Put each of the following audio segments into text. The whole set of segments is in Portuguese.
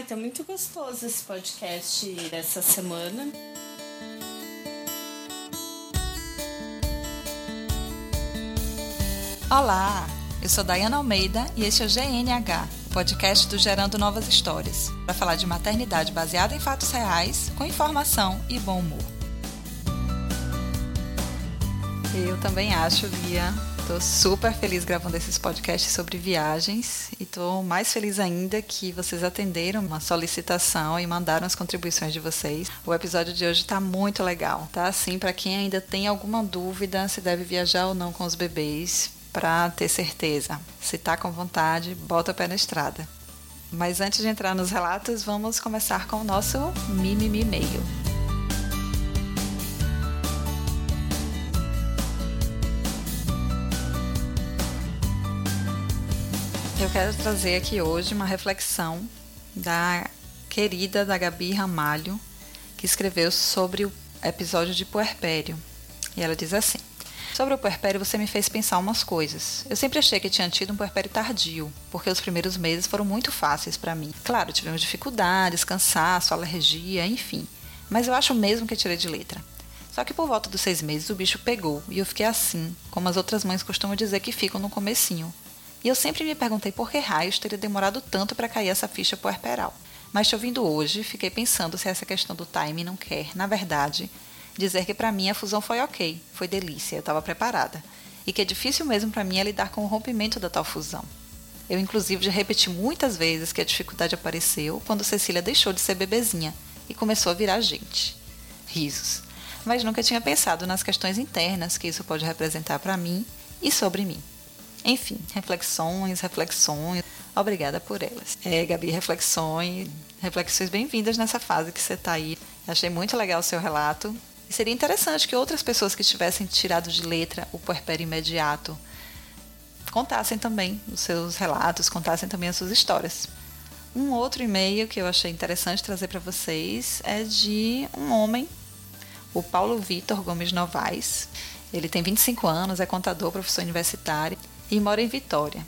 Ai, tá muito gostoso esse podcast dessa semana. Olá, eu sou Dayana Almeida e este é o GNH, podcast do Gerando Novas Histórias, para falar de maternidade baseada em fatos reais, com informação e bom humor. Eu também acho, Lia. Tô super feliz gravando esses podcasts sobre viagens e tô mais feliz ainda que vocês atenderam uma solicitação e mandaram as contribuições de vocês. O episódio de hoje tá muito legal, tá? Assim, para quem ainda tem alguma dúvida se deve viajar ou não com os bebês, para ter certeza. Se tá com vontade, bota o pé na estrada. Mas antes de entrar nos relatos, vamos começar com o nosso Mimimi Meio. Eu quero trazer aqui hoje uma reflexão da querida da Gabi Ramalho, que escreveu sobre o episódio de puerpério. E ela diz assim: Sobre o puerpério, você me fez pensar umas coisas. Eu sempre achei que tinha tido um puerpério tardio, porque os primeiros meses foram muito fáceis para mim. Claro, tivemos dificuldades, cansaço, alergia, enfim. Mas eu acho mesmo que tirei de letra. Só que por volta dos seis meses o bicho pegou e eu fiquei assim, como as outras mães costumam dizer que ficam no comecinho, e eu sempre me perguntei por que raios teria demorado tanto para cair essa ficha puerperal. Mas te ouvindo hoje, fiquei pensando se essa questão do time não quer, na verdade, dizer que para mim a fusão foi ok, foi delícia, eu estava preparada. E que é difícil mesmo para mim é lidar com o rompimento da tal fusão. Eu, inclusive, já repeti muitas vezes que a dificuldade apareceu quando Cecília deixou de ser bebezinha e começou a virar gente. Risos. Mas nunca tinha pensado nas questões internas que isso pode representar para mim e sobre mim. Enfim, reflexões, reflexões. Obrigada por elas. É, Gabi, reflexões, reflexões bem-vindas nessa fase que você está aí. Achei muito legal o seu relato. E seria interessante que outras pessoas que tivessem tirado de letra o puerpério imediato contassem também os seus relatos, contassem também as suas histórias. Um outro e-mail que eu achei interessante trazer para vocês é de um homem, o Paulo Vitor Gomes Novaes. Ele tem 25 anos, é contador, professor universitário e mora em Vitória.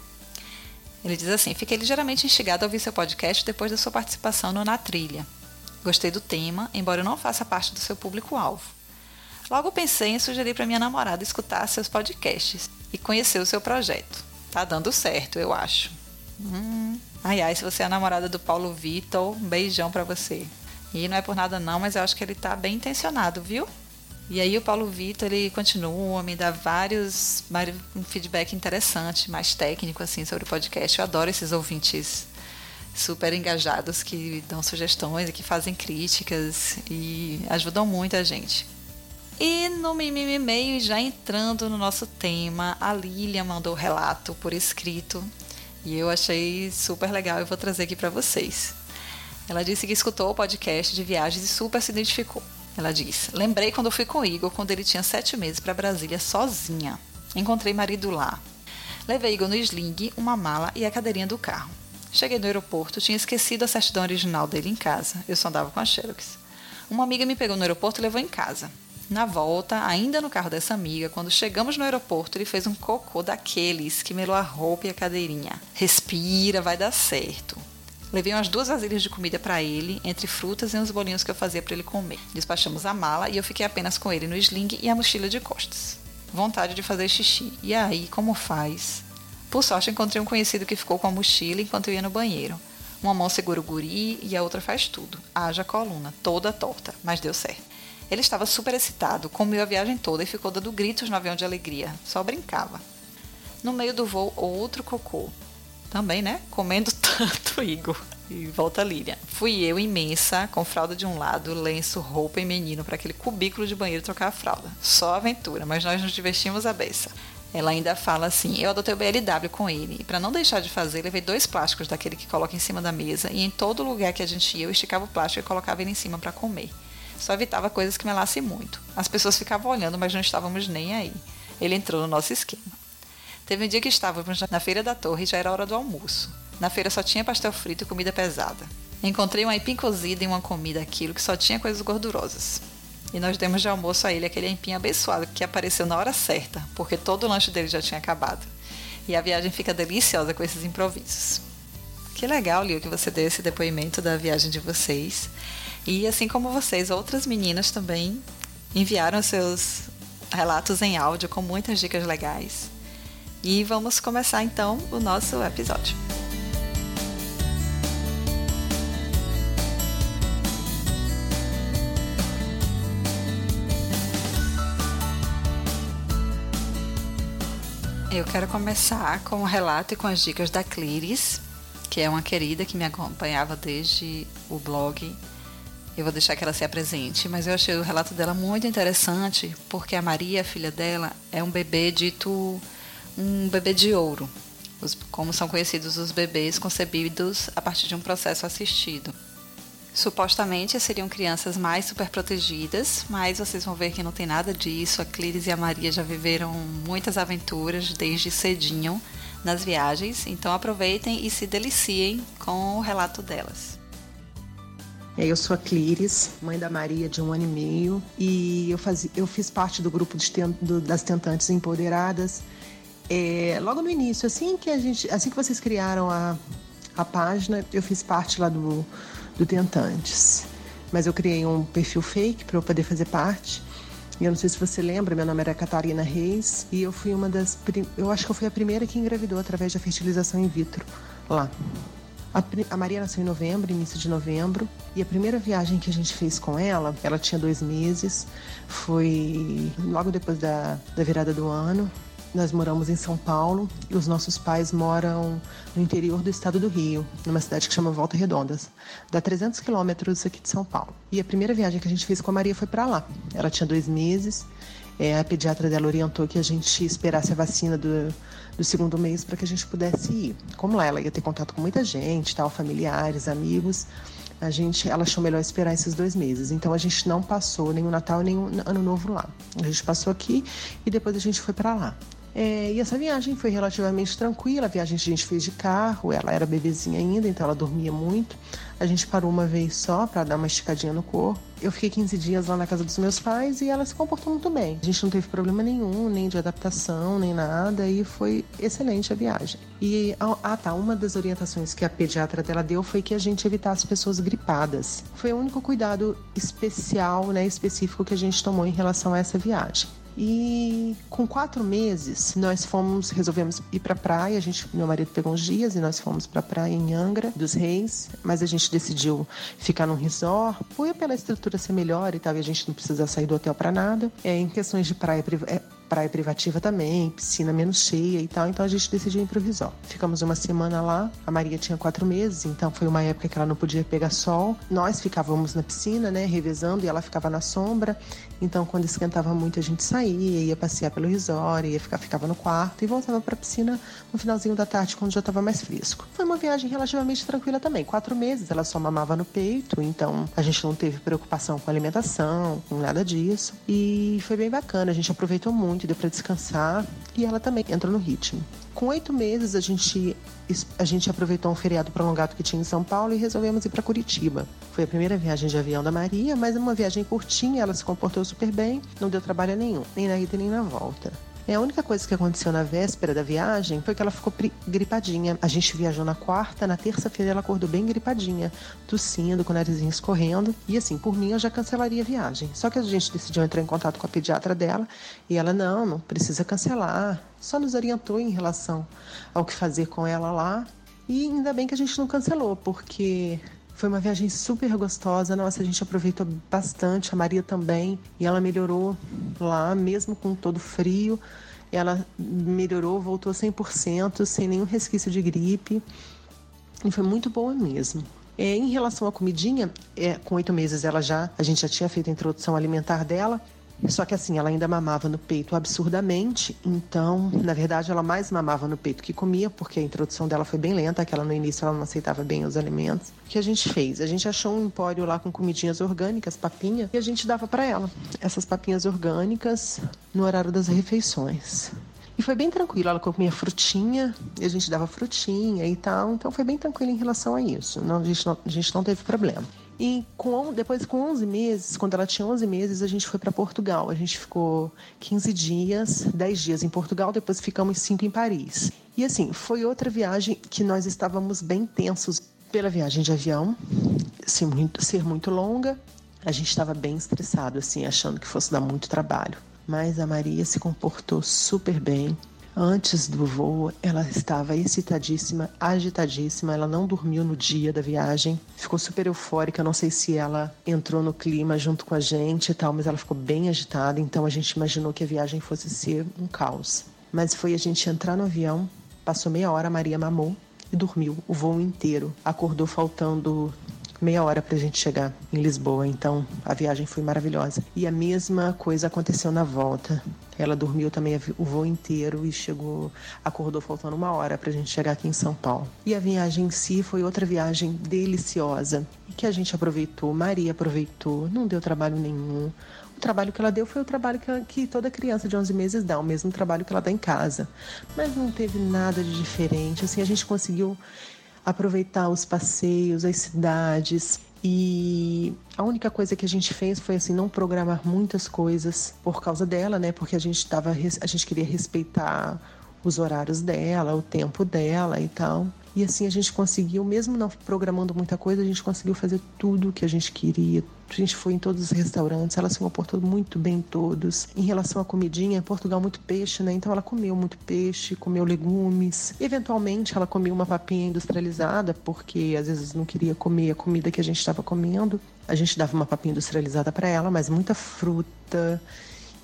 Ele diz assim: Fiquei ligeiramente instigado a ouvir seu podcast depois da sua participação no Na Trilha. Gostei do tema, embora eu não faça parte do seu público-alvo. Logo pensei em sugerir para minha namorada escutar seus podcasts e conhecer o seu projeto. Tá dando certo, eu acho. Hum. Ai, ai, se você é a namorada do Paulo Vitor, um beijão para você. E não é por nada não, mas eu acho que ele tá bem intencionado, viu? E aí o Paulo Vitor, ele continua, me dá vários, um feedback interessante, mais técnico, assim, sobre o podcast. Eu adoro esses ouvintes super engajados que dão sugestões e que fazem críticas e ajudam muito a gente. E no Mimimi Meio, já entrando no nosso tema, a Lilia mandou o relato por escrito e eu achei super legal e vou trazer aqui para vocês. Ela disse que escutou o podcast de viagens e super se identificou. Ela diz: Lembrei quando fui com o Igor, quando ele tinha sete meses, para Brasília sozinha. Encontrei marido lá. Levei Igor no sling, uma mala e a cadeirinha do carro. Cheguei no aeroporto, tinha esquecido a certidão original dele em casa. Eu só andava com a Xerox. Uma amiga me pegou no aeroporto e levou em casa. Na volta, ainda no carro dessa amiga, quando chegamos no aeroporto, ele fez um cocô daqueles que melou a roupa e a cadeirinha. Respira, vai dar certo. Levei umas duas vasilhas de comida para ele, entre frutas e uns bolinhos que eu fazia para ele comer. Despachamos a mala e eu fiquei apenas com ele no sling e a mochila de costas. Vontade de fazer xixi. E aí, como faz? Por sorte, encontrei um conhecido que ficou com a mochila enquanto eu ia no banheiro. Uma mão segura o guri e a outra faz tudo. Haja coluna, toda torta, mas deu certo. Ele estava super excitado, comeu a viagem toda e ficou dando gritos no avião de alegria. Só brincava. No meio do voo, outro cocô também, né? Comendo tanto, Igor. E volta Lilian. Fui eu, imensa, com fralda de um lado, lenço, roupa e menino para aquele cubículo de banheiro trocar a fralda. Só aventura, mas nós nos divertimos a beça. Ela ainda fala assim: eu adotei o BLW com ele, e para não deixar de fazer, levei dois plásticos daquele que coloca em cima da mesa, e em todo lugar que a gente ia, eu esticava o plástico e colocava ele em cima para comer. Só evitava coisas que melassem muito. As pessoas ficavam olhando, mas não estávamos nem aí. Ele entrou no nosso esquema. Teve um dia que estávamos na feira da torre e já era hora do almoço. Na feira só tinha pastel frito e comida pesada. Encontrei uma aipim cozida e uma comida aquilo que só tinha coisas gordurosas. E nós demos de almoço a ele aquele aipim abençoado que apareceu na hora certa, porque todo o lanche dele já tinha acabado. E a viagem fica deliciosa com esses improvisos. Que legal, Lio, que você deu esse depoimento da viagem de vocês. E assim como vocês, outras meninas também enviaram seus relatos em áudio com muitas dicas legais. E vamos começar então o nosso episódio. Eu quero começar com o relato e com as dicas da Cliris, que é uma querida que me acompanhava desde o blog. Eu vou deixar que ela se apresente, mas eu achei o relato dela muito interessante, porque a Maria, a filha dela, é um bebê dito um bebê de ouro, como são conhecidos os bebês concebidos a partir de um processo assistido. Supostamente seriam crianças mais superprotegidas, mas vocês vão ver que não tem nada disso. A Clíris e a Maria já viveram muitas aventuras desde cedinho nas viagens, então aproveitem e se deliciem com o relato delas. É, eu sou a Clíris, mãe da Maria de um ano e meio, e eu, faz, eu fiz parte do grupo de, das tentantes empoderadas. É, logo no início, assim que a gente, assim que vocês criaram a, a página, eu fiz parte lá do do Tentantes. Mas eu criei um perfil fake para eu poder fazer parte. E eu não sei se você lembra, meu nome era Catarina Reis e eu fui uma das. Eu acho que eu fui a primeira que engravidou através da fertilização in vitro lá. A, a, Maria nasceu em novembro, início de novembro, e a primeira viagem que a gente fez com ela, ela tinha dois meses, foi logo depois da, da virada do ano. Nós moramos em São Paulo e os nossos pais moram no interior do estado do Rio, numa cidade que chama Volta Redonda. Dá 300 quilômetros aqui de São Paulo. E a primeira viagem que a gente fez com a Maria foi para lá. Ela tinha dois meses. É, a pediatra dela orientou que a gente esperasse a vacina do, do segundo mês para que a gente pudesse ir. Como lá ela ia ter contato com muita gente, tal, familiares, amigos, a gente, ela achou melhor esperar esses dois meses. Então a gente não passou o Natal nem o Ano Novo lá. A gente passou aqui e depois a gente foi para lá. É, e essa viagem foi relativamente tranquila. A viagem a gente fez de carro, ela era bebezinha ainda, então ela dormia muito. A gente parou uma vez só para dar uma esticadinha no corpo. Eu fiquei 15 dias lá na casa dos meus pais e ela se comportou muito bem. A gente não teve problema nenhum, nem de adaptação, nem nada, e foi excelente a viagem. E, ah tá, uma das orientações que a pediatra dela deu foi que a gente evitasse pessoas gripadas. Foi o único cuidado especial, né, específico que a gente tomou em relação a essa viagem. E com quatro meses, nós fomos, resolvemos ir para a praia. A gente, meu marido pegou uns dias e nós fomos para a praia em Angra dos Reis, mas a gente decidiu ficar num resort. Foi pela estrutura ser melhor e tal, e a gente não precisa sair do hotel para nada. É, em questões de praia, é, praia privativa também, piscina menos cheia e tal, então a gente decidiu ir pro resort. Ficamos uma semana lá, a Maria tinha quatro meses, então foi uma época que ela não podia pegar sol. Nós ficávamos na piscina, né, revezando, e ela ficava na sombra, então quando esquentava muito a gente saía, ia passear pelo resort, ia ficar, ficava no quarto e voltava pra piscina no finalzinho da tarde, quando já estava mais fresco. Foi uma viagem relativamente tranquila também, quatro meses, ela só mamava no peito, então a gente não teve preocupação com alimentação, com nada disso, e foi bem bacana, a gente aproveitou muito deu para descansar e ela também entrou no ritmo. Com oito meses, a gente, a gente aproveitou um feriado prolongado que tinha em São Paulo e resolvemos ir para Curitiba. Foi a primeira viagem de avião da Maria, mas uma viagem curtinha, ela se comportou super bem, não deu trabalho nenhum, nem na ida nem na volta. É, a única coisa que aconteceu na véspera da viagem foi que ela ficou gripadinha. A gente viajou na quarta, na terça-feira ela acordou bem gripadinha, tossindo, com o narizinho escorrendo. E assim, por mim eu já cancelaria a viagem. Só que a gente decidiu entrar em contato com a pediatra dela e ela, não, não precisa cancelar. Só nos orientou em relação ao que fazer com ela lá. E ainda bem que a gente não cancelou, porque foi uma viagem super gostosa. Nossa, a gente aproveitou bastante. A Maria também. E ela melhorou lá, mesmo com todo frio. Ela melhorou, voltou 100%, sem nenhum resquício de gripe. E foi muito boa mesmo. É, em relação à comidinha, é, com oito meses ela já, a gente já tinha feito a introdução alimentar dela. Só que assim, ela ainda mamava no peito absurdamente, então, na verdade, ela mais mamava no peito que comia, porque a introdução dela foi bem lenta, aquela no início ela não aceitava bem os alimentos. O que a gente fez? A gente achou um empório lá com comidinhas orgânicas, papinha, e a gente dava para ela essas papinhas orgânicas no horário das refeições. E foi bem tranquilo, ela comia frutinha, a gente dava frutinha e tal, então foi bem tranquilo em relação a isso. Não, a, gente não, a gente não teve problema. E com, depois, com 11 meses, quando ela tinha 11 meses, a gente foi para Portugal. A gente ficou 15 dias, 10 dias em Portugal, depois ficamos 5 em Paris. E assim, foi outra viagem que nós estávamos bem tensos pela viagem de avião, ser muito, ser muito longa. A gente estava bem estressado, assim, achando que fosse dar muito trabalho. Mas a Maria se comportou super bem. Antes do voo, ela estava excitadíssima, agitadíssima. Ela não dormiu no dia da viagem, ficou super eufórica. Não sei se ela entrou no clima junto com a gente e tal, mas ela ficou bem agitada. Então a gente imaginou que a viagem fosse ser um caos. Mas foi a gente entrar no avião, passou meia hora, a Maria mamou e dormiu o voo inteiro. Acordou faltando meia hora para a gente chegar em Lisboa, então a viagem foi maravilhosa. E a mesma coisa aconteceu na volta. Ela dormiu também o voo inteiro e chegou, acordou faltando uma hora para a gente chegar aqui em São Paulo. E a viagem em si foi outra viagem deliciosa que a gente aproveitou, Maria aproveitou, não deu trabalho nenhum. O trabalho que ela deu foi o trabalho que, ela, que toda criança de 11 meses dá, o mesmo trabalho que ela dá em casa. Mas não teve nada de diferente. Assim, a gente conseguiu aproveitar os passeios, as cidades. E a única coisa que a gente fez foi assim não programar muitas coisas por causa dela, né? Porque a gente tava a gente queria respeitar os horários dela, o tempo dela e tal. E assim a gente conseguiu, mesmo não programando muita coisa, a gente conseguiu fazer tudo o que a gente queria. A gente foi em todos os restaurantes, ela se comportou muito bem em todos. Em relação à comidinha, Portugal muito peixe, né? Então ela comeu muito peixe, comeu legumes. Eventualmente ela comia uma papinha industrializada, porque às vezes não queria comer a comida que a gente estava comendo. A gente dava uma papinha industrializada para ela, mas muita fruta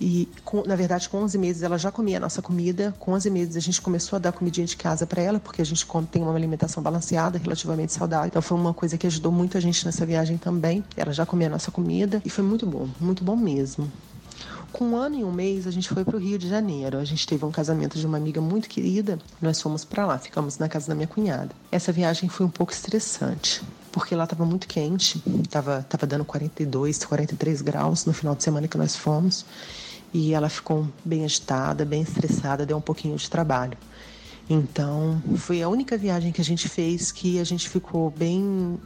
e, com, na verdade, com 11 meses ela já comia a nossa comida. Com 11 meses a gente começou a dar comidinha de casa para ela, porque a gente tem uma alimentação balanceada, relativamente saudável. Então foi uma coisa que ajudou muito a gente nessa viagem também. Ela já comia a nossa comida e foi muito bom, muito bom mesmo. Com um ano e um mês, a gente foi para o Rio de Janeiro. A gente teve um casamento de uma amiga muito querida. Nós fomos para lá, ficamos na casa da minha cunhada. Essa viagem foi um pouco estressante, porque lá estava muito quente, estava tava dando 42, 43 graus no final de semana que nós fomos e ela ficou bem agitada, bem estressada, deu um pouquinho de trabalho. Então, foi a única viagem que a gente fez que a gente ficou bem.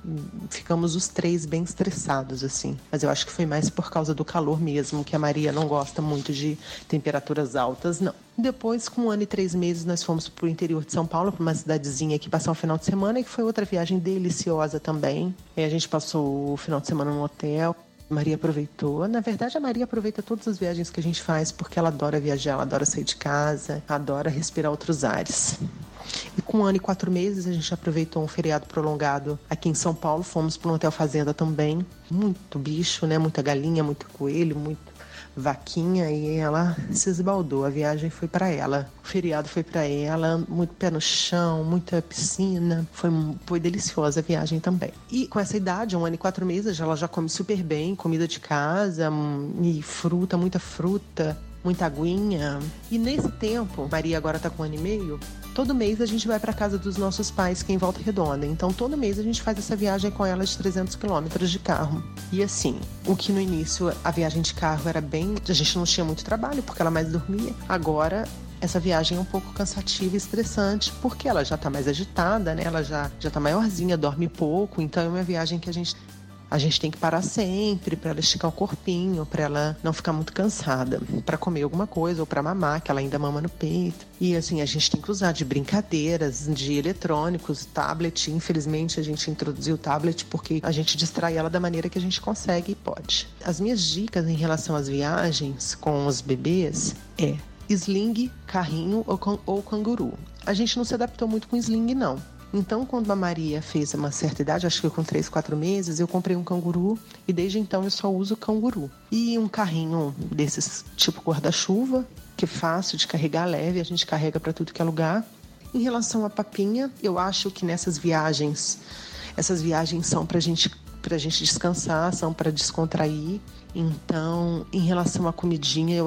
Ficamos os três bem estressados, assim. Mas eu acho que foi mais por causa do calor mesmo, que a Maria não gosta muito de temperaturas altas, não. Depois, com um ano e três meses, nós fomos para o interior de São Paulo, para uma cidadezinha aqui, passar um final de semana, e que foi outra viagem deliciosa também. E a gente passou o final de semana no hotel. Maria aproveitou. Na verdade, a Maria aproveita todas as viagens que a gente faz porque ela adora viajar, ela adora sair de casa, adora respirar outros ares. E com um ano e quatro meses, a gente aproveitou um feriado prolongado aqui em São Paulo. Fomos para um hotel fazenda também. Muito bicho, né? Muita galinha, muito coelho, muito vaquinha e ela se esbaldou. A viagem foi para ela, o feriado foi para ela, muito pé no chão, muita piscina. Foi, foi deliciosa a viagem também. E com essa idade, um ano e quatro meses, ela já come super bem, comida de casa hum, e fruta, muita fruta, muita aguinha. E nesse tempo, Maria agora tá com um ano e meio, Todo mês a gente vai para casa dos nossos pais, que é em Volta Redonda. Então todo mês a gente faz essa viagem com ela de 300 quilômetros de carro. E assim, o que no início a viagem de carro era bem, a gente não tinha muito trabalho porque ela mais dormia. Agora essa viagem é um pouco cansativa e estressante, porque ela já está mais agitada, né? Ela já, já tá maiorzinha, dorme pouco, então é uma viagem que a gente a gente tem que parar sempre para ela esticar o corpinho, para ela não ficar muito cansada, para comer alguma coisa ou para mamar, que ela ainda mama no peito. E assim, a gente tem que usar de brincadeiras, de eletrônicos, tablet. Infelizmente, a gente introduziu o tablet porque a gente distrai ela da maneira que a gente consegue e pode. As minhas dicas em relação às viagens com os bebês é sling, carrinho ou, ou canguru. A gente não se adaptou muito com sling, não. Então, quando a Maria fez uma certa idade, acho que com 3, 4 meses, eu comprei um canguru e desde então eu só uso canguru. E um carrinho desses tipo guarda-chuva, que é fácil de carregar, leve, a gente carrega para tudo que é lugar. Em relação à papinha, eu acho que nessas viagens, essas viagens são para gente a gente descansar, são para descontrair. Então, em relação à comidinha, eu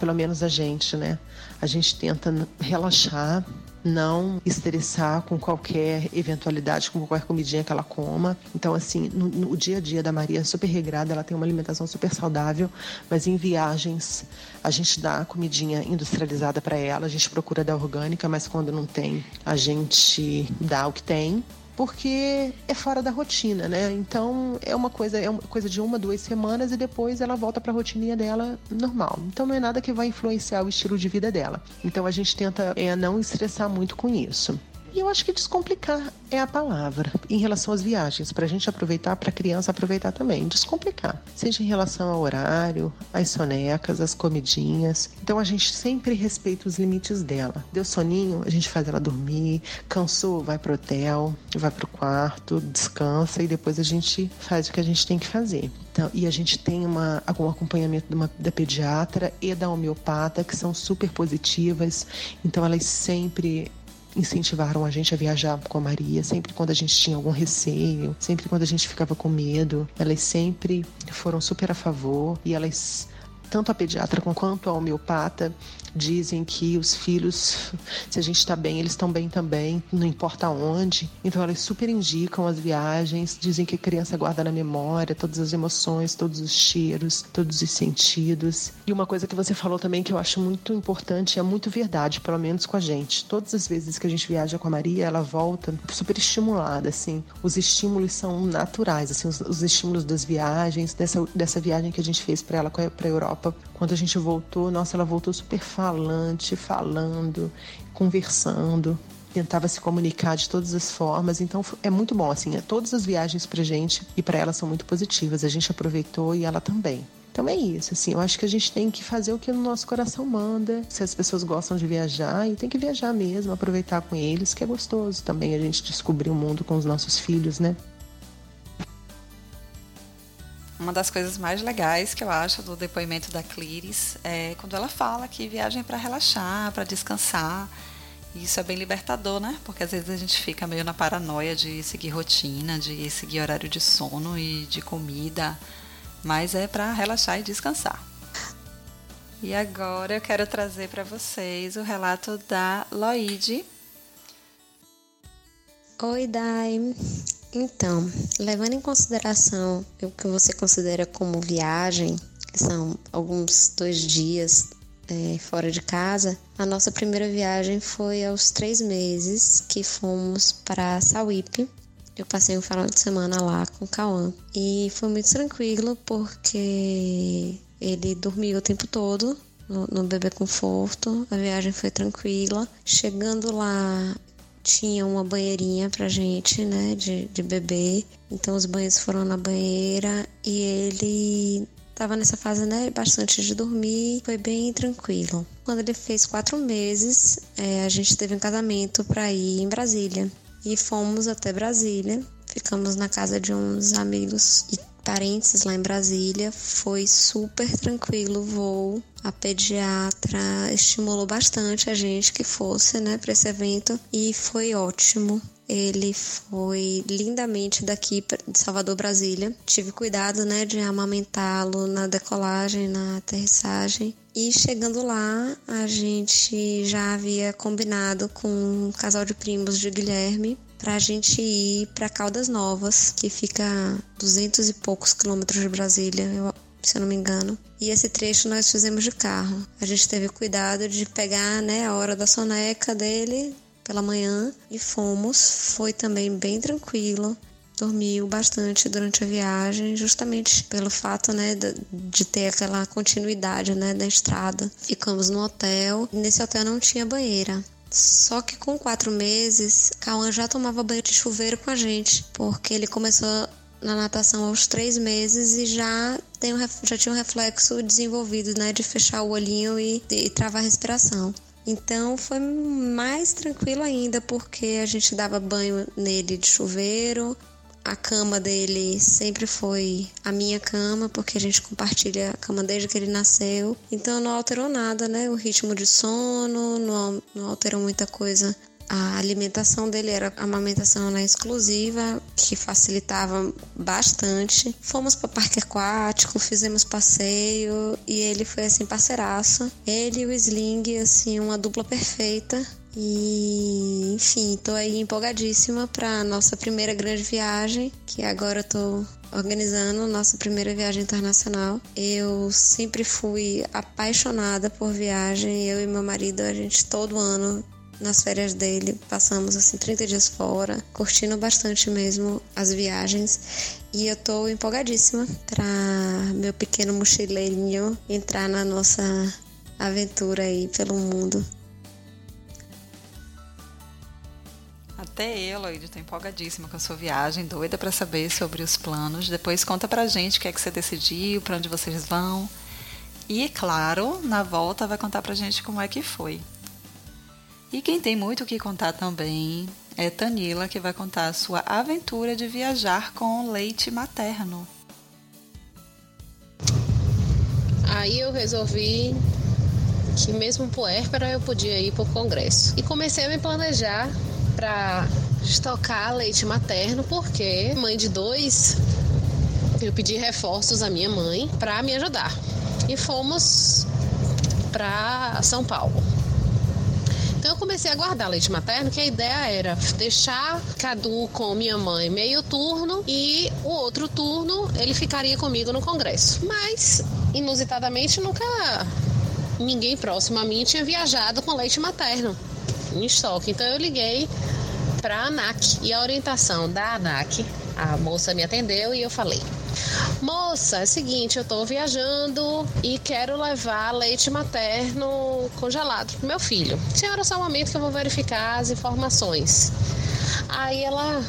pelo menos a gente, né? A gente tenta relaxar, não estressar com qualquer eventualidade, com qualquer comidinha que ela coma. Então, assim, no, no dia a dia da Maria é super regrada, ela tem uma alimentação super saudável, mas em viagens a gente dá comidinha industrializada para ela, a gente procura dar orgânica, mas quando não tem, a gente dá o que tem. Porque é fora da rotina, né? Então é uma coisa, é uma coisa de uma, duas semanas e depois ela volta para a rotininha dela normal. Então não é nada que vai influenciar o estilo de vida dela. Então a gente tenta é, não estressar muito com isso. E eu acho que descomplicar é a palavra em relação às viagens, para a gente aproveitar, para a criança aproveitar também. Descomplicar, seja em relação ao horário, às sonecas, às comidinhas. Então a gente sempre respeita os limites dela. Deu soninho, a gente faz ela dormir. Cansou, vai pro hotel, vai pro quarto, descansa e depois a gente faz o que a gente tem que fazer. Então, e a gente tem uma, um acompanhamento uma, da pediatra e da homeopata que são super positivas. Então elas sempre incentivaram a gente a viajar com a Maria, sempre quando a gente tinha algum receio, sempre quando a gente ficava com medo. Elas sempre foram super a favor e elas tanto a pediatra quanto a homeopata dizem que os filhos, se a gente está bem, eles estão bem também, não importa onde. Então elas super indicam as viagens, dizem que a criança guarda na memória todas as emoções, todos os cheiros, todos os sentidos. E uma coisa que você falou também que eu acho muito importante, é muito verdade, pelo menos com a gente. Todas as vezes que a gente viaja com a Maria, ela volta super estimulada, assim. Os estímulos são naturais, assim, os, os estímulos das viagens, dessa, dessa viagem que a gente fez para ela para a Europa. Quando a gente voltou, nossa, ela voltou super fácil falante, falando, conversando, tentava se comunicar de todas as formas. Então é muito bom, assim, é, todas as viagens pra gente e para ela são muito positivas. A gente aproveitou e ela também. Então é isso, assim, eu acho que a gente tem que fazer o que o nosso coração manda. Se as pessoas gostam de viajar, e tem que viajar mesmo, aproveitar com eles, que é gostoso também a gente descobrir o mundo com os nossos filhos, né? Uma das coisas mais legais que eu acho do depoimento da Cliris é quando ela fala que viagem é para relaxar, para descansar. E isso é bem libertador, né? Porque às vezes a gente fica meio na paranoia de seguir rotina, de seguir horário de sono e de comida, mas é para relaxar e descansar. E agora eu quero trazer para vocês o relato da Loide. Oi, Dai. Então, levando em consideração o que você considera como viagem, que são alguns dois dias é, fora de casa, a nossa primeira viagem foi aos três meses que fomos para Sauípe. Eu passei um final de semana lá com o Cauã e foi muito tranquilo porque ele dormiu o tempo todo no, no bebê conforto. A viagem foi tranquila. Chegando lá, tinha uma banheirinha pra gente, né, de, de bebê. Então os banhos foram na banheira e ele tava nessa fase, né, bastante de dormir, foi bem tranquilo. Quando ele fez quatro meses, é, a gente teve um casamento para ir em Brasília e fomos até Brasília. Ficamos na casa de uns amigos e parentes lá em Brasília. Foi super tranquilo o voo. A pediatra estimulou bastante a gente que fosse, né, para esse evento e foi ótimo. Ele foi lindamente daqui de Salvador, Brasília. Tive cuidado, né, de amamentá-lo na decolagem, na aterrissagem. E chegando lá, a gente já havia combinado com um casal de primos de Guilherme para a gente ir para Caldas Novas, que fica a 200 e poucos quilômetros de Brasília, eu, se eu não me engano. E esse trecho nós fizemos de carro. A gente teve cuidado de pegar né, a hora da soneca dele pela manhã e fomos. Foi também bem tranquilo. Dormiu bastante durante a viagem, justamente pelo fato né, de ter aquela continuidade né, da estrada. Ficamos no hotel. Nesse hotel não tinha banheira. Só que com quatro meses, Cauã já tomava banho de chuveiro com a gente, porque ele começou na natação aos três meses e já, tem um, já tinha um reflexo desenvolvido, né, de fechar o olhinho e, e travar a respiração. Então foi mais tranquilo ainda, porque a gente dava banho nele de chuveiro, a cama dele sempre foi a minha cama, porque a gente compartilha a cama desde que ele nasceu. Então não alterou nada, né? O ritmo de sono, não, alterou muita coisa a alimentação dele era amamentação né, exclusiva, que facilitava bastante. Fomos para parque aquático, fizemos passeio e ele foi assim parceiraço. Ele e o Sling, assim, uma dupla perfeita. E, enfim, tô aí empolgadíssima para nossa primeira grande viagem, que agora eu tô organizando nossa primeira viagem internacional. Eu sempre fui apaixonada por viagem, eu e meu marido, a gente todo ano nas férias dele, passamos assim 30 dias fora, curtindo bastante mesmo as viagens. E eu tô empolgadíssima para meu pequeno mochileirinho entrar na nossa aventura aí pelo mundo. Até eu, Loide, tô empolgadíssima com a sua viagem, doida para saber sobre os planos. Depois conta pra gente o que é que você decidiu, para onde vocês vão. E, claro, na volta vai contar pra gente como é que foi. E quem tem muito o que contar também é Tanila, que vai contar a sua aventura de viajar com leite materno. Aí eu resolvi que mesmo puérpera eu podia ir para o congresso. E comecei a me planejar para estocar leite materno, porque mãe de dois, eu pedi reforços à minha mãe para me ajudar. E fomos para São Paulo. Então eu comecei a guardar leite materno, que a ideia era deixar Cadu com minha mãe meio turno e o outro turno ele ficaria comigo no congresso. Mas inusitadamente nunca ninguém próximo a mim tinha viajado com leite materno em estoque. Então eu liguei para a ANAC e a orientação da ANAC, a moça me atendeu e eu falei: Moça, é o seguinte, eu tô viajando e quero levar leite materno congelado pro meu filho. Senhora, só um momento que eu vou verificar as informações. Aí ela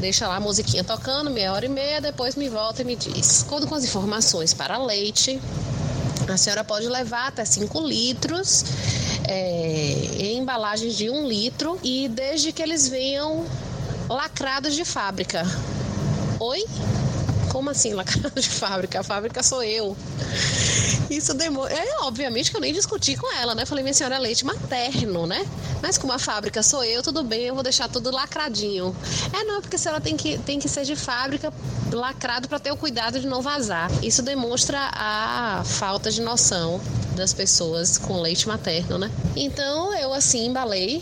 deixa lá a musiquinha tocando, meia hora e meia, depois me volta e me diz. Quando com as informações para leite, a senhora pode levar até 5 litros é, em embalagens de 1 um litro e desde que eles venham lacrados de fábrica. Oi? Como assim, lacrado de fábrica? A fábrica sou eu. Isso demora. É, obviamente que eu nem discuti com ela, né? Falei, minha senhora, é leite materno, né? Mas como a fábrica sou eu, tudo bem, eu vou deixar tudo lacradinho. É, não, porque a senhora tem que, tem que ser de fábrica lacrado para ter o cuidado de não vazar. Isso demonstra a falta de noção das pessoas com leite materno, né? Então eu assim embalei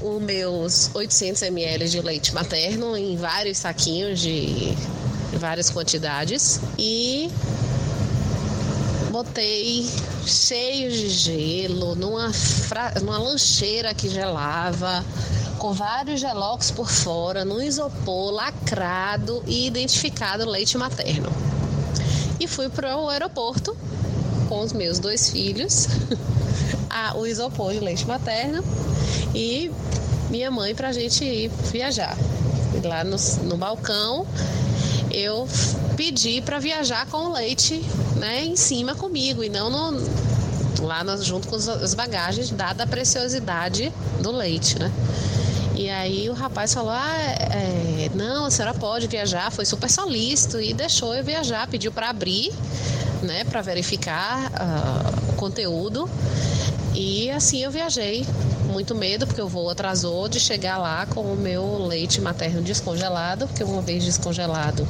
os meus 800 ml de leite materno em vários saquinhos de várias quantidades e botei cheios de gelo numa, fra... numa lancheira que gelava, com vários gelocos por fora, no isopor lacrado e identificado leite materno. E fui para o aeroporto com os meus dois filhos, a, o isopor de leite materno e minha mãe para a gente ir viajar. Lá no, no balcão eu pedi para viajar com o leite né, em cima comigo e não no, lá no, junto com as bagagens, dada a preciosidade do leite, né? E aí o rapaz falou: ah, é, não, a senhora pode viajar, foi super solícito e deixou eu viajar, pediu para abrir, né, para verificar uh, o conteúdo. E assim eu viajei. Muito medo, porque o voo atrasou de chegar lá com o meu leite materno descongelado, porque uma vez descongelado,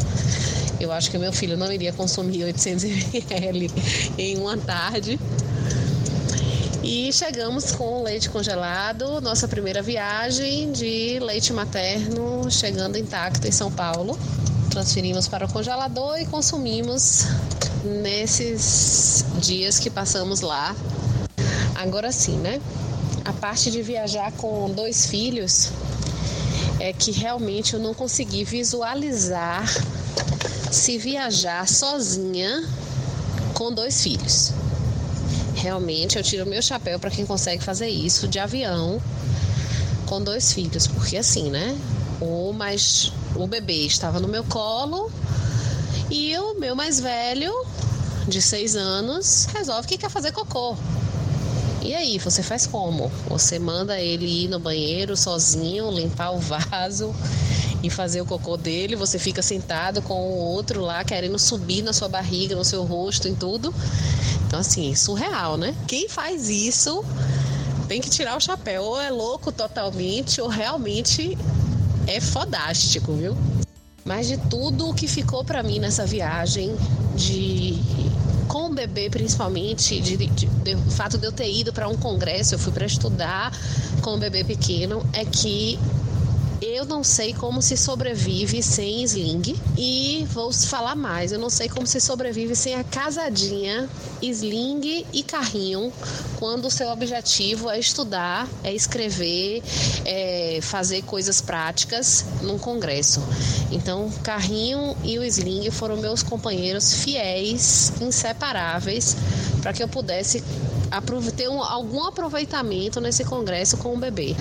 eu acho que meu filho não iria consumir 800 ml em uma tarde. E chegamos com leite congelado, nossa primeira viagem de leite materno chegando intacto em São Paulo. Transferimos para o congelador e consumimos nesses dias que passamos lá Agora sim, né? A parte de viajar com dois filhos é que realmente eu não consegui visualizar se viajar sozinha com dois filhos. Realmente eu tiro meu chapéu para quem consegue fazer isso de avião com dois filhos, porque assim, né? O mais o bebê estava no meu colo e o meu mais velho de seis anos resolve que quer fazer cocô. E aí, você faz como? Você manda ele ir no banheiro sozinho, limpar o vaso e fazer o cocô dele, você fica sentado com o outro lá querendo subir na sua barriga, no seu rosto, em tudo. Então, assim, surreal, né? Quem faz isso tem que tirar o chapéu. Ou é louco totalmente, ou realmente é fodástico, viu? Mas de tudo o que ficou para mim nessa viagem, de bebê principalmente, de, de, de, fato de eu ter ido para um congresso, eu fui para estudar com o bebê pequeno, é que Eu não sei como se sobrevive sem sling e vou falar mais. Eu não sei como se sobrevive sem a casadinha, sling e carrinho, quando o seu objetivo é estudar, é escrever, é fazer coisas práticas num congresso. Então, carrinho e o sling foram meus companheiros fiéis, inseparáveis, para que eu pudesse ter um, algum aproveitamento nesse congresso com o bebê.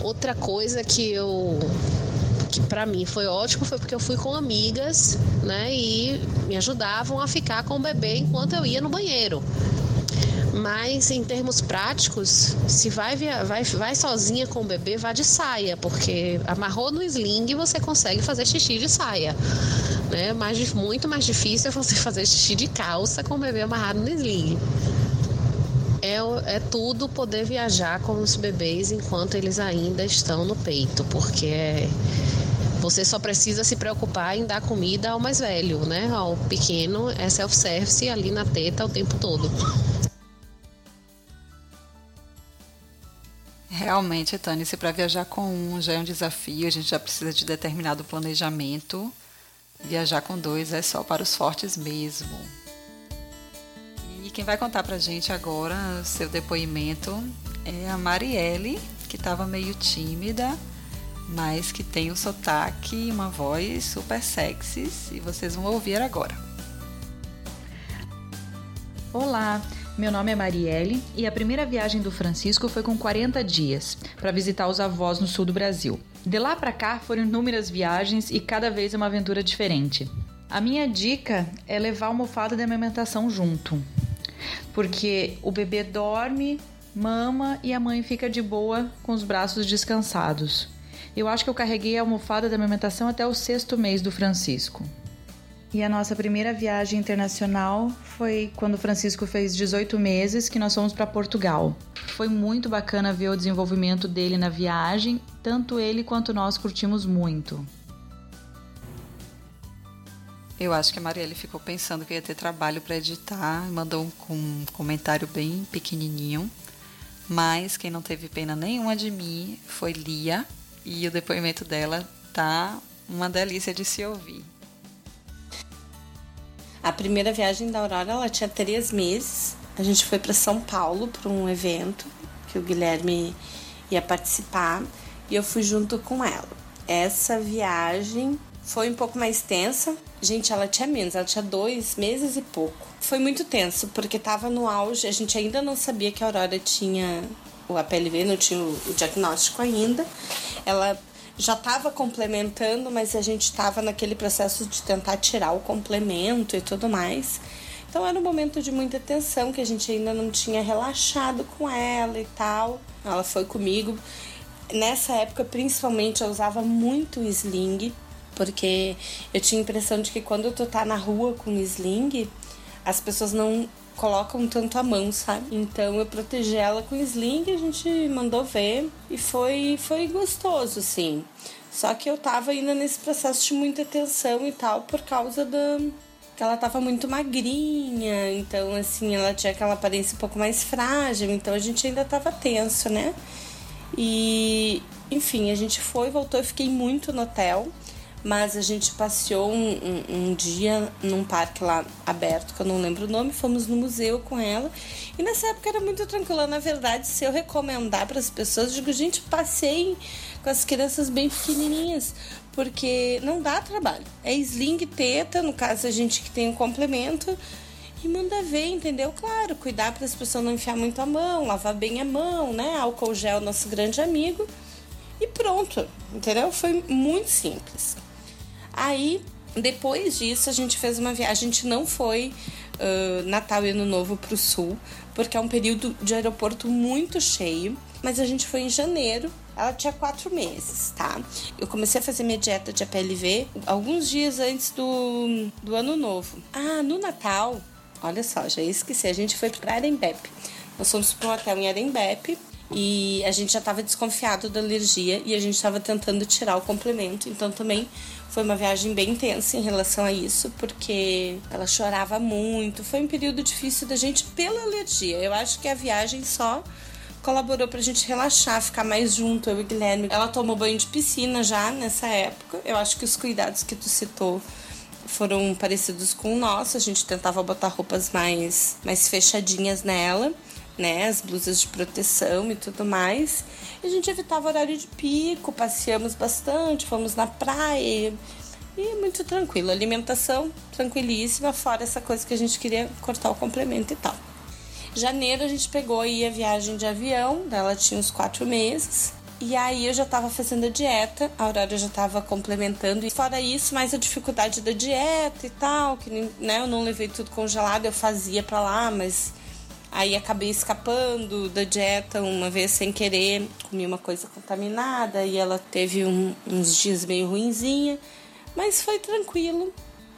Outra coisa que eu que para mim foi ótimo foi porque eu fui com amigas, né, e me ajudavam a ficar com o bebê enquanto eu ia no banheiro. Mas em termos práticos, se vai, via, vai, vai sozinha com o bebê, vá de saia, porque amarrou no sling você consegue fazer xixi de saia. Né? Mais, muito mais difícil é você fazer xixi de calça com o bebê amarrado no sling é, é tudo poder viajar com os bebês enquanto eles ainda estão no peito, porque você só precisa se preocupar em dar comida ao mais velho, né? Ao pequeno é self-service ali na teta o tempo todo. Realmente, Tânia, se para viajar com um já é um desafio, a gente já precisa de determinado planejamento. Viajar com dois é só para os fortes mesmo quem vai contar pra gente agora seu depoimento é a Marielle, que estava meio tímida, mas que tem um sotaque e uma voz super sexy, e vocês vão ouvir agora. Olá, meu nome é Marielle e a primeira viagem do Francisco foi com 40 dias para visitar os avós no sul do Brasil. De lá para cá foram inúmeras viagens e cada vez uma aventura diferente. A minha dica é levar a almofada de amamentação junto porque o bebê dorme, mama e a mãe fica de boa com os braços descansados. Eu acho que eu carreguei a almofada da amamentação até o sexto mês do Francisco. E a nossa primeira viagem internacional foi quando o Francisco fez 18 meses, que nós fomos para Portugal. Foi muito bacana ver o desenvolvimento dele na viagem, tanto ele quanto nós curtimos muito. Eu acho que a Marielle ficou pensando que ia ter trabalho para editar, mandou um, um comentário bem pequenininho. Mas quem não teve pena nenhuma de mim foi Lia, e o depoimento dela tá uma delícia de se ouvir. A primeira viagem da Aurora, ela tinha três meses. A gente foi para São Paulo para um evento que o Guilherme ia participar e eu fui junto com ela. Essa viagem foi um pouco mais tensa. Gente, ela tinha menos, ela tinha dois meses e pouco. Foi muito tenso, porque tava no auge, a gente ainda não sabia que a Aurora tinha o APLV, não tinha o diagnóstico ainda. Ela já estava complementando, mas a gente estava naquele processo de tentar tirar o complemento e tudo mais. Então era um momento de muita tensão que a gente ainda não tinha relaxado com ela e tal. Ela foi comigo. Nessa época, principalmente, eu usava muito o sling porque eu tinha a impressão de que quando tu tá na rua com sling, as pessoas não colocam tanto a mão, sabe? Então eu protegi ela com sling, a gente mandou ver e foi foi gostoso, sim. Só que eu tava ainda nesse processo de muita tensão e tal por causa da que ela tava muito magrinha, então assim, ela tinha aquela aparência um pouco mais frágil, então a gente ainda tava tenso, né? E enfim, a gente foi, voltou, eu fiquei muito no hotel mas a gente passeou um, um, um, dia num parque lá aberto, que eu não lembro o nome, fomos no museu com ela. E nessa época era muito tranquila. Na verdade, se eu recomendar para as pessoas, digo, gente, passei com as crianças bem pequenininhas, porque não dá trabalho. É sling teta, no caso a gente que tem um complemento, e manda ver, entendeu? Claro, cuidar para as pessoas não enfiar muito a mão, lavar bem a mão, né? Álcool gel, nosso grande amigo. E pronto, entendeu? Foi muito simples. Aí, depois disso, a gente fez uma viagem. A gente não foi uh, Natal e Ano Novo para o Sul, porque é um período de aeroporto muito cheio. Mas a gente foi em janeiro. Ela tinha quatro meses, tá? Eu comecei a fazer minha dieta de APLV alguns dias antes do, do Ano Novo. Ah, no Natal, olha só, já esqueci. A gente foi para Arembepe. Nós fomos para um hotel em Arembepe e a gente já estava desconfiado da alergia e a gente estava tentando tirar o complemento. Então também foi uma viagem bem intensa em relação a isso, porque ela chorava muito. Foi um período difícil da gente pela alergia. Eu acho que a viagem só colaborou pra gente relaxar, ficar mais junto, eu e Guilherme. Ela tomou banho de piscina já nessa época. Eu acho que os cuidados que tu citou foram parecidos com o nosso. A gente tentava botar roupas mais, mais fechadinhas nela, né? As blusas de proteção e tudo mais. E a gente evitava horário de pico, passeamos bastante, fomos na praia. E muito tranquilo. Alimentação tranquilíssima, fora essa coisa que a gente queria cortar o complemento e tal. Janeiro a gente pegou aí a viagem de avião, ela tinha uns quatro meses. E aí eu já tava fazendo a dieta, a Aurora já tava complementando. E fora isso, mais a dificuldade da dieta e tal, que né, eu não levei tudo congelado, eu fazia pra lá, mas aí acabei escapando da dieta uma vez sem querer, comi uma coisa contaminada e ela teve um, uns dias meio ruinzinha, mas foi tranquilo.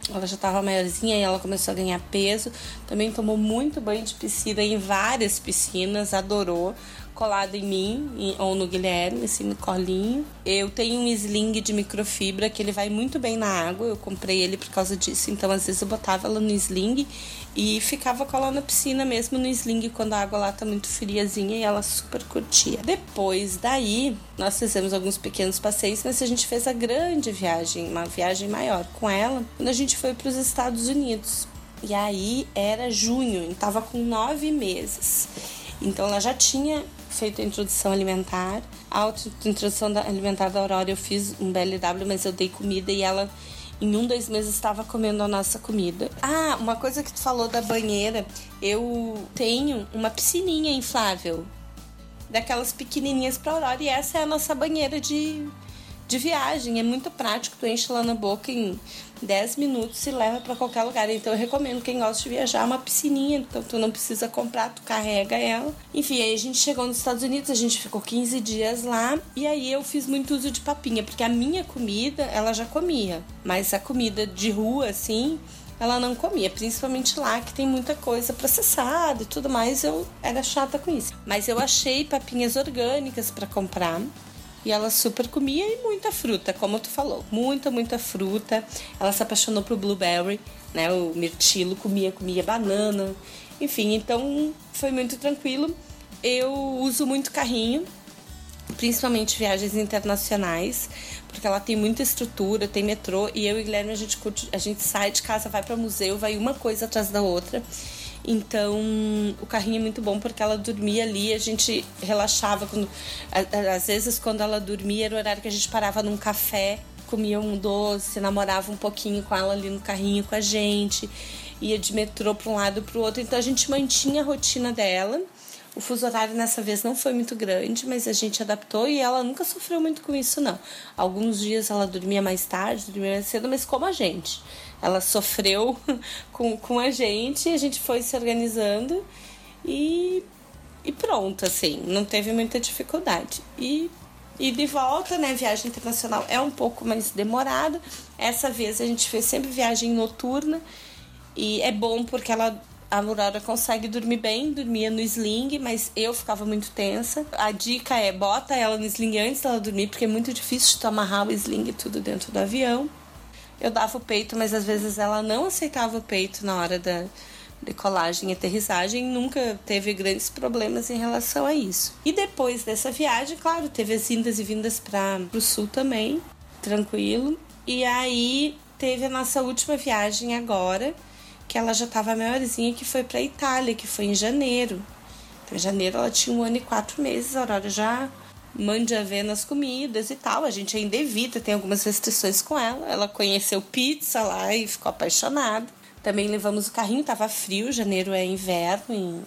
Ela já estava maiorzinha e ela começou a ganhar peso. Também tomou muito banho de piscina em várias piscinas, adorou colado em mim ou no Guilherme, assim, no colinho. Eu tenho um sling de microfibra que ele vai muito bem na água. Eu comprei ele por causa disso. Então, às vezes, eu botava ela no sling e ficava ela na piscina mesmo no sling quando a água lá tá muito friazinha e ela super curtia. Depois daí, nós fizemos alguns pequenos passeios, mas a gente fez a grande viagem, uma viagem maior com ela, quando a gente foi para os Estados Unidos. E aí era junho, estava com nove meses. Então ela já tinha feito a introdução alimentar. A introdução alimentar da Aurora eu fiz um BLW, mas eu dei comida e ela em um, dois meses estava comendo a nossa comida. Ah, uma coisa que tu falou da banheira, eu tenho uma piscininha inflável. Daquelas pequenininhas para Aurora e essa é a nossa banheira de, de viagem. É muito prático, tu enche lá na boca em 10 minutos e leva para qualquer lugar. Então eu recomendo quem gosta de viajar uma piscininha, então tu não precisa comprar, tu carrega ela. Enfim, aí a gente chegou nos Estados Unidos, a gente ficou 15 dias lá e aí eu fiz muito uso de papinha, porque a minha comida ela já comia, mas a comida de rua assim, ela não comia, principalmente lá que tem muita coisa processada e tudo mais, eu era chata com isso. Mas eu achei papinhas orgânicas para comprar e ela super comia e muita fruta, como tu falou. Muita, muita fruta. Ela se apaixonou pro blueberry, né? O mirtilo, comia, comia banana. Enfim, então foi muito tranquilo. Eu uso muito carrinho, principalmente viagens internacionais, porque ela tem muita estrutura, tem metrô e eu e Guilherme a gente curte, a gente sai de casa, vai para museu, vai uma coisa atrás da outra. Então, o carrinho é muito bom porque ela dormia ali, a gente relaxava quando às vezes quando ela dormia era o horário que a gente parava num café, comia um doce, namorava um pouquinho com ela ali no carrinho com a gente, ia de metrô para um lado para o outro. Então a gente mantinha a rotina dela. O fuso horário nessa vez não foi muito grande, mas a gente adaptou e ela nunca sofreu muito com isso, não. Alguns dias ela dormia mais tarde, dormia mais cedo, mas como a gente ela sofreu com, com a gente, a gente foi se organizando e, e pronto, assim, não teve muita dificuldade. E, e de volta, né, viagem internacional é um pouco mais demorada. Essa vez a gente fez sempre viagem noturna e é bom porque ela a Aurora consegue dormir bem, dormia no sling, mas eu ficava muito tensa. A dica é bota ela no sling antes dela dormir, porque é muito difícil de amarrar o sling tudo dentro do avião eu dava o peito, mas às vezes ela não aceitava o peito na hora da decolagem e aterrissagem, nunca teve grandes problemas em relação a isso. E depois dessa viagem, claro, teve as indas e vindas para o sul também, tranquilo. E aí teve a nossa última viagem agora, que ela já estava maiorzinha, que foi para Itália, que foi em janeiro. Então, em janeiro ela tinha um ano e quatro meses, a Aurora já mande a ver nas comidas e tal. A gente ainda evita, tem algumas restrições com ela. Ela conheceu pizza lá e ficou apaixonada. Também levamos o carrinho, tava frio, janeiro é inverno em,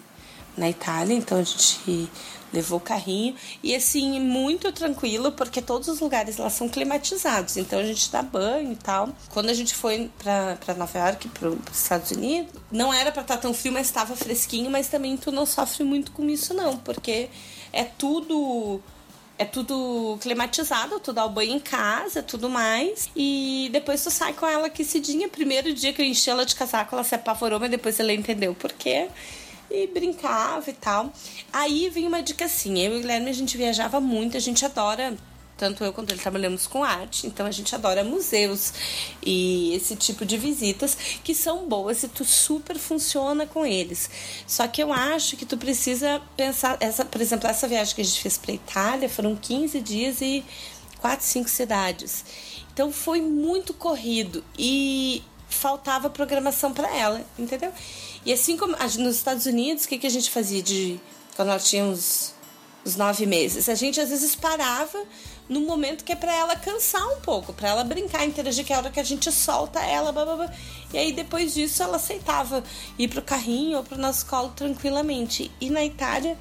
na Itália, então a gente levou o carrinho. E assim, muito tranquilo, porque todos os lugares lá são climatizados, então a gente dá banho e tal. Quando a gente foi para Nova York, para os Estados Unidos, não era para estar tá tão frio, mas estava fresquinho, mas também tu não sofre muito com isso, não, porque é tudo é tudo climatizado, tu dá o banho em casa, tudo mais. E depois tu sai com ela aquecidinha. Primeiro dia que eu enchi ela de casaco, ela se apavorou, mas depois ela entendeu por quê. E brincava e tal. Aí vem uma dica assim: eu e o Guilherme a gente viajava muito, a gente adora tanto eu quanto ele trabalhamos com arte, então a gente adora museus e esse tipo de visitas que são boas e tu super funciona com eles. Só que eu acho que tu precisa pensar, essa, por exemplo, essa viagem que a gente fez para Itália foram 15 dias e quatro, cinco cidades. Então foi muito corrido e faltava programação para ela, entendeu? E assim como nos Estados Unidos, o que, que a gente fazia de quando tinha uns, uns nove meses? A gente às vezes parava no momento que é para ela cansar um pouco, para ela brincar, interagir, que é a hora que a gente solta ela, blá, blá, blá. e aí depois disso ela aceitava ir pro carrinho ou pro nosso colo tranquilamente. E na Itália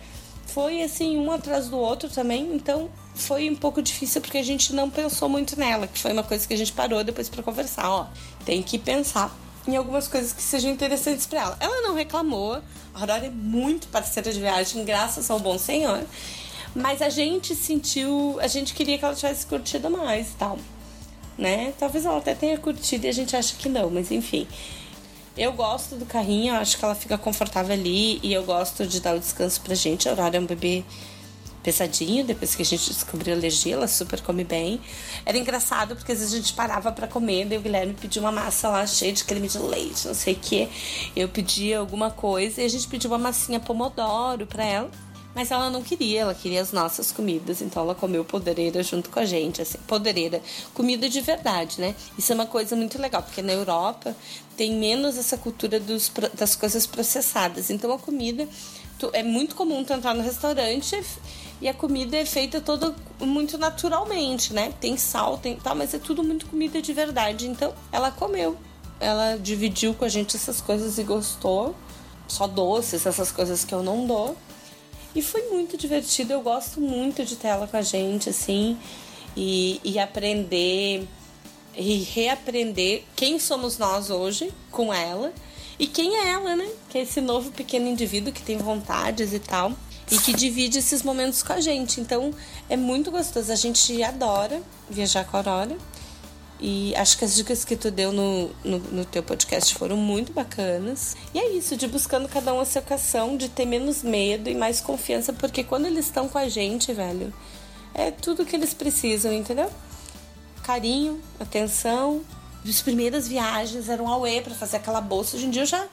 foi assim um atrás do outro também, então foi um pouco difícil porque a gente não pensou muito nela, que foi uma coisa que a gente parou depois para conversar, ó, tem que pensar em algumas coisas que sejam interessantes para ela. Ela não reclamou, a Aurora é muito parceira de viagem, graças ao bom senhor. Mas a gente sentiu, a gente queria que ela tivesse curtido mais e tal, né? Talvez ela até tenha curtido e a gente acha que não, mas enfim. Eu gosto do carrinho, acho que ela fica confortável ali e eu gosto de dar o descanso pra gente. A Aurora é um bebê pesadinho, depois que a gente descobriu a alergia, ela super come bem. Era engraçado porque às vezes a gente parava para comer, daí o Guilherme pediu uma massa lá cheia de creme de leite, não sei o que. Eu pedia alguma coisa e a gente pediu uma massinha pomodoro para ela. Mas ela não queria, ela queria as nossas comidas, então ela comeu podereira junto com a gente, assim, podereira, comida de verdade, né? Isso é uma coisa muito legal, porque na Europa tem menos essa cultura dos, das coisas processadas. Então a comida é muito comum tu entrar no restaurante e a comida é feita toda muito naturalmente, né? Tem sal, tem tal, mas é tudo muito comida de verdade. Então ela comeu, ela dividiu com a gente essas coisas e gostou. Só doces, essas coisas que eu não dou. E foi muito divertido, eu gosto muito de ter ela com a gente, assim, e, e aprender e reaprender quem somos nós hoje com ela e quem é ela, né? Que é esse novo pequeno indivíduo que tem vontades e tal e que divide esses momentos com a gente. Então é muito gostoso. A gente adora viajar com a Aurora. E acho que as dicas que tu deu no, no, no, teu podcast foram muito bacanas. E é isso, de buscando cada um a sua ocasião, de ter menos medo e mais confiança, porque quando eles estão com a gente, velho, é tudo que eles precisam, entendeu? Carinho, atenção. As primeiras viagens eram ao E para fazer aquela bolsa. Hoje em dia eu já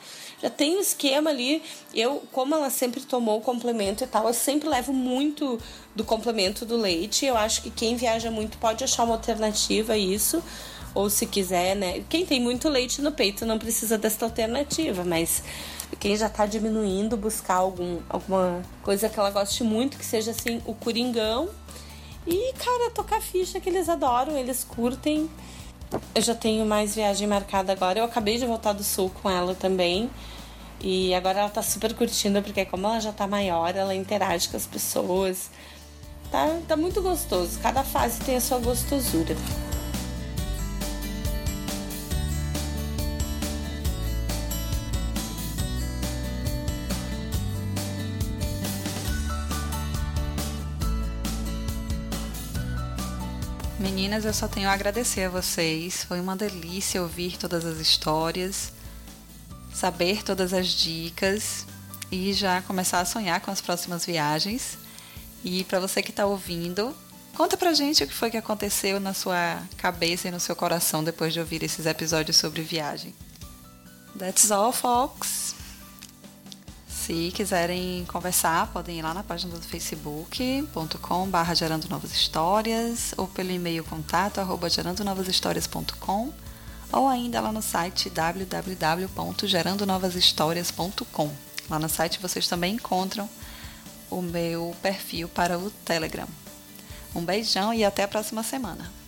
já tem um esquema ali. Eu, como ela sempre tomou o complemento e tal, eu sempre levo muito do complemento do leite. Eu acho que quem viaja muito pode achar uma alternativa a isso. Ou se quiser, né? Quem tem muito leite no peito não precisa dessa alternativa, mas quem já tá diminuindo, buscar algum, alguma coisa que ela goste muito, que seja assim, o coringão. E, cara, tocar ficha que eles adoram, eles curtem. Eu já tenho mais viagem marcada agora. Eu acabei de voltar do sul com ela também. E agora ela tá super curtindo, porque como ela já tá maior, ela interage com as pessoas. Tá, tá muito gostoso. Cada fase tem a sua gostosura. Meninas, eu só tenho a agradecer a vocês. Foi uma delícia ouvir todas as histórias saber todas as dicas e já começar a sonhar com as próximas viagens. E para você que está ouvindo, conta pra gente o que foi que aconteceu na sua cabeça e no seu coração depois de ouvir esses episódios sobre viagem. That's all, folks. Se quiserem conversar, podem ir lá na página do facebook.com barra gerando novas histórias ou pelo e-mail contato arroba gerandonovashistórias.com ou ainda lá no site www.gerandonovashistorias.com. Lá no site vocês também encontram o meu perfil para o Telegram. Um beijão e até a próxima semana.